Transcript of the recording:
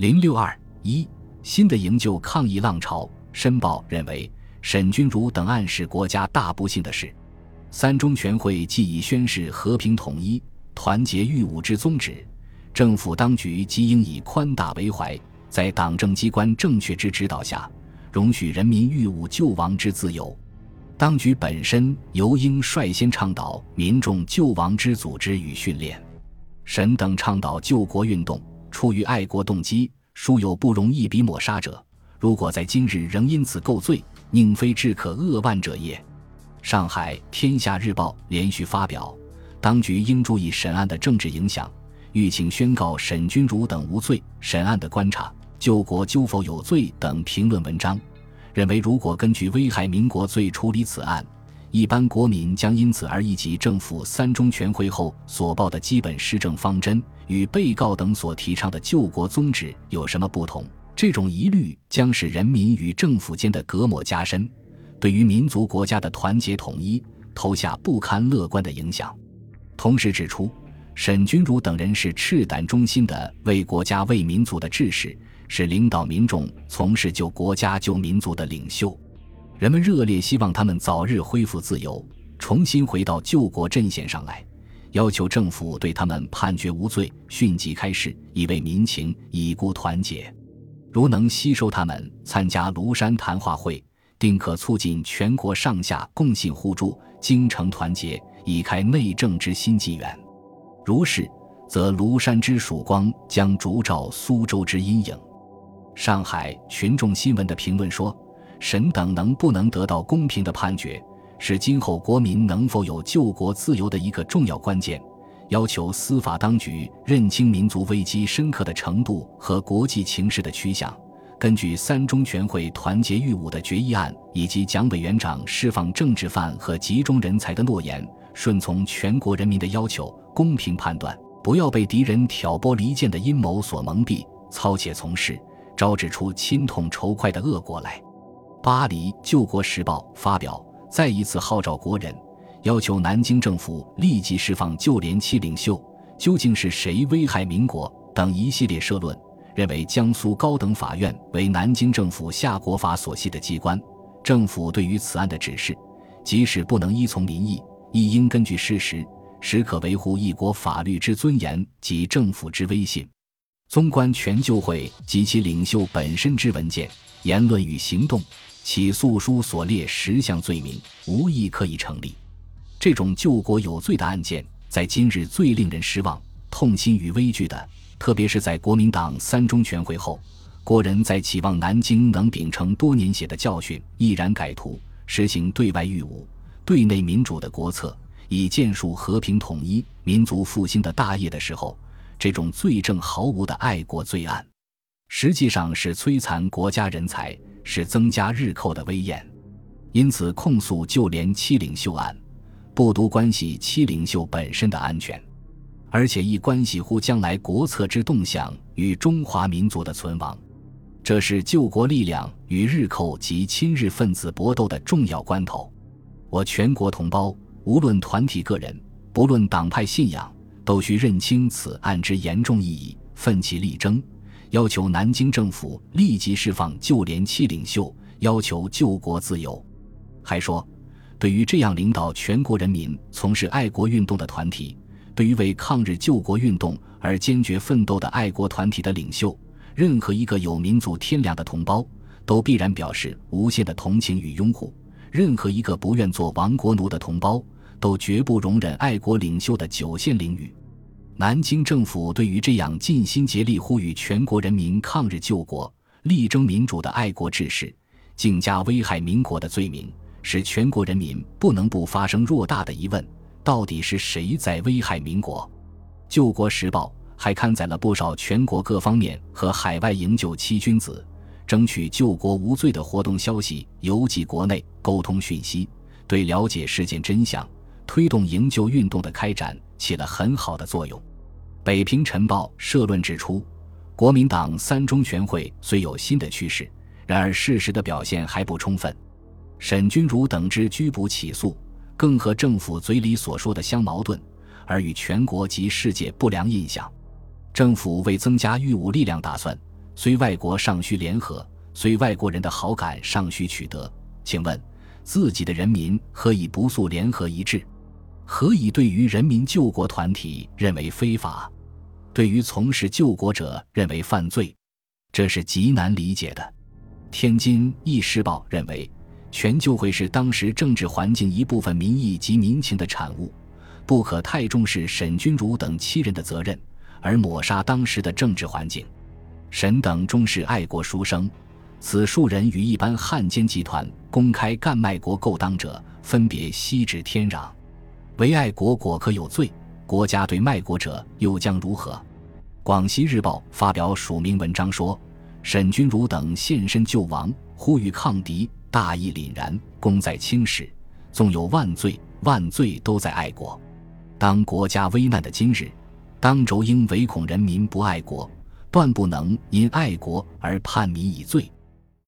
零六二一新的营救抗议浪潮。申报认为，沈钧儒等案是国家大不幸的事。三中全会既已宣示和平统一、团结御侮之宗旨，政府当局即应以宽大为怀，在党政机关正确之指导下，容许人民御侮救亡之自由。当局本身尤应率先倡导民众救亡之组织与训练。沈等倡导救国运动，出于爱国动机，殊有不容一笔抹杀者。如果在今日仍因此构罪，宁非至可扼腕者也。上海《天下日报》连续发表“当局应注意审案的政治影响，欲请宣告沈君儒等无罪，审案的观察，救国究否有罪”等评论文章，认为如果根据危害民国罪处理此案，一般国民将因此而忆及政府三中全会后所报的基本施政方针与被告等所提倡的救国宗旨有什么不同。这种疑虑将使人民与政府间的隔膜加深，对于民族国家的团结统一投下不堪乐观的影响。同时指出，沈钧儒等人是赤胆忠心的为国家为民族的志士，是领导民众从事救国家救民族的领袖。人们热烈希望他们早日恢复自由，重新回到救国阵线上来，要求政府对他们判决无罪，迅即开释，以慰民情，以固团结。如能吸收他们参加庐山谈话会，定可促进全国上下共信互助、精诚团结，以开内政之新纪元。如是，则庐山之曙光将烛照苏州之阴影。上海群众新闻的评论说：“神等能不能得到公平的判决，是今后国民能否有救国自由的一个重要关键。”要求司法当局认清民族危机深刻的程度和国际情势的趋向，根据三中全会团结御侮的决议案以及蒋委员长释放政治犯和集中人才的诺言，顺从全国人民的要求，公平判断，不要被敌人挑拨离间的阴谋所蒙蔽，操且从事，招致出亲痛仇快的恶果来。巴黎《救国时报》发表，再一次号召国人。要求南京政府立即释放旧联七领袖，究竟是谁危害民国？等一系列社论，认为江苏高等法院为南京政府下国法所系的机关，政府对于此案的指示，即使不能依从民意，亦应根据事实，时刻维护一国法律之尊严及政府之威信。纵观全救会及其领袖本身之文件、言论与行动，起诉书所列十项罪名，无一可以成立。这种救国有罪的案件，在今日最令人失望、痛心与畏惧的，特别是在国民党三中全会后，国人在期望南京能秉承多年写的教训，毅然改图，实行对外御侮、对内民主的国策，以建树和平统一、民族复兴的大业的时候，这种罪证毫无的爱国罪案，实际上是摧残国家人才，是增加日寇的威严。因此，控诉旧连七领袖案。不独关系七领袖本身的安全，而且亦关系乎将来国策之动向与中华民族的存亡。这是救国力量与日寇及亲日分子搏斗的重要关头。我全国同胞，无论团体个人，不论党派信仰，都需认清此案之严重意义，奋起力争，要求南京政府立即释放旧联七领袖，要求救国自由。还说。对于这样领导全国人民从事爱国运动的团体，对于为抗日救国运动而坚决奋斗的爱国团体的领袖，任何一个有民族天良的同胞，都必然表示无限的同情与拥护；任何一个不愿做亡国奴的同胞，都绝不容忍爱国领袖的九线领域。南京政府对于这样尽心竭力呼吁全国人民抗日救国、力争民主的爱国志士，竟加危害民国的罪名。使全国人民不能不发生偌大的疑问：到底是谁在危害民国？《救国时报》还刊载了不少全国各方面和海外营救七君子、争取救国无罪的活动消息，邮寄国内，沟通讯息，对了解事件真相、推动营救运动的开展起了很好的作用。《北平晨报》社论指出，国民党三中全会虽有新的趋势，然而事实的表现还不充分。沈钧儒等之拘捕起诉，更和政府嘴里所说的相矛盾，而与全国及世界不良印象。政府为增加御武力量，打算虽外国尚需联合，虽外国人的好感尚需取得，请问自己的人民何以不速联合一致？何以对于人民救国团体认为非法，对于从事救国者认为犯罪？这是极难理解的。天津《议事报》认为，全救会是当时政治环境一部分民意及民情的产物，不可太重视沈钧儒等七人的责任，而抹杀当时的政治环境。沈等终是爱国书生，此数人与一般汉奸集团公开干卖国勾当者，分别悉指天壤。唯爱国果可有罪，国家对卖国者又将如何？广西日报发表署名文章说。沈钧儒等现身救亡，呼吁抗敌，大义凛然，功在青史。纵有万罪，万罪都在爱国。当国家危难的今日，当轴应唯恐人民不爱国，断不能因爱国而叛民以罪。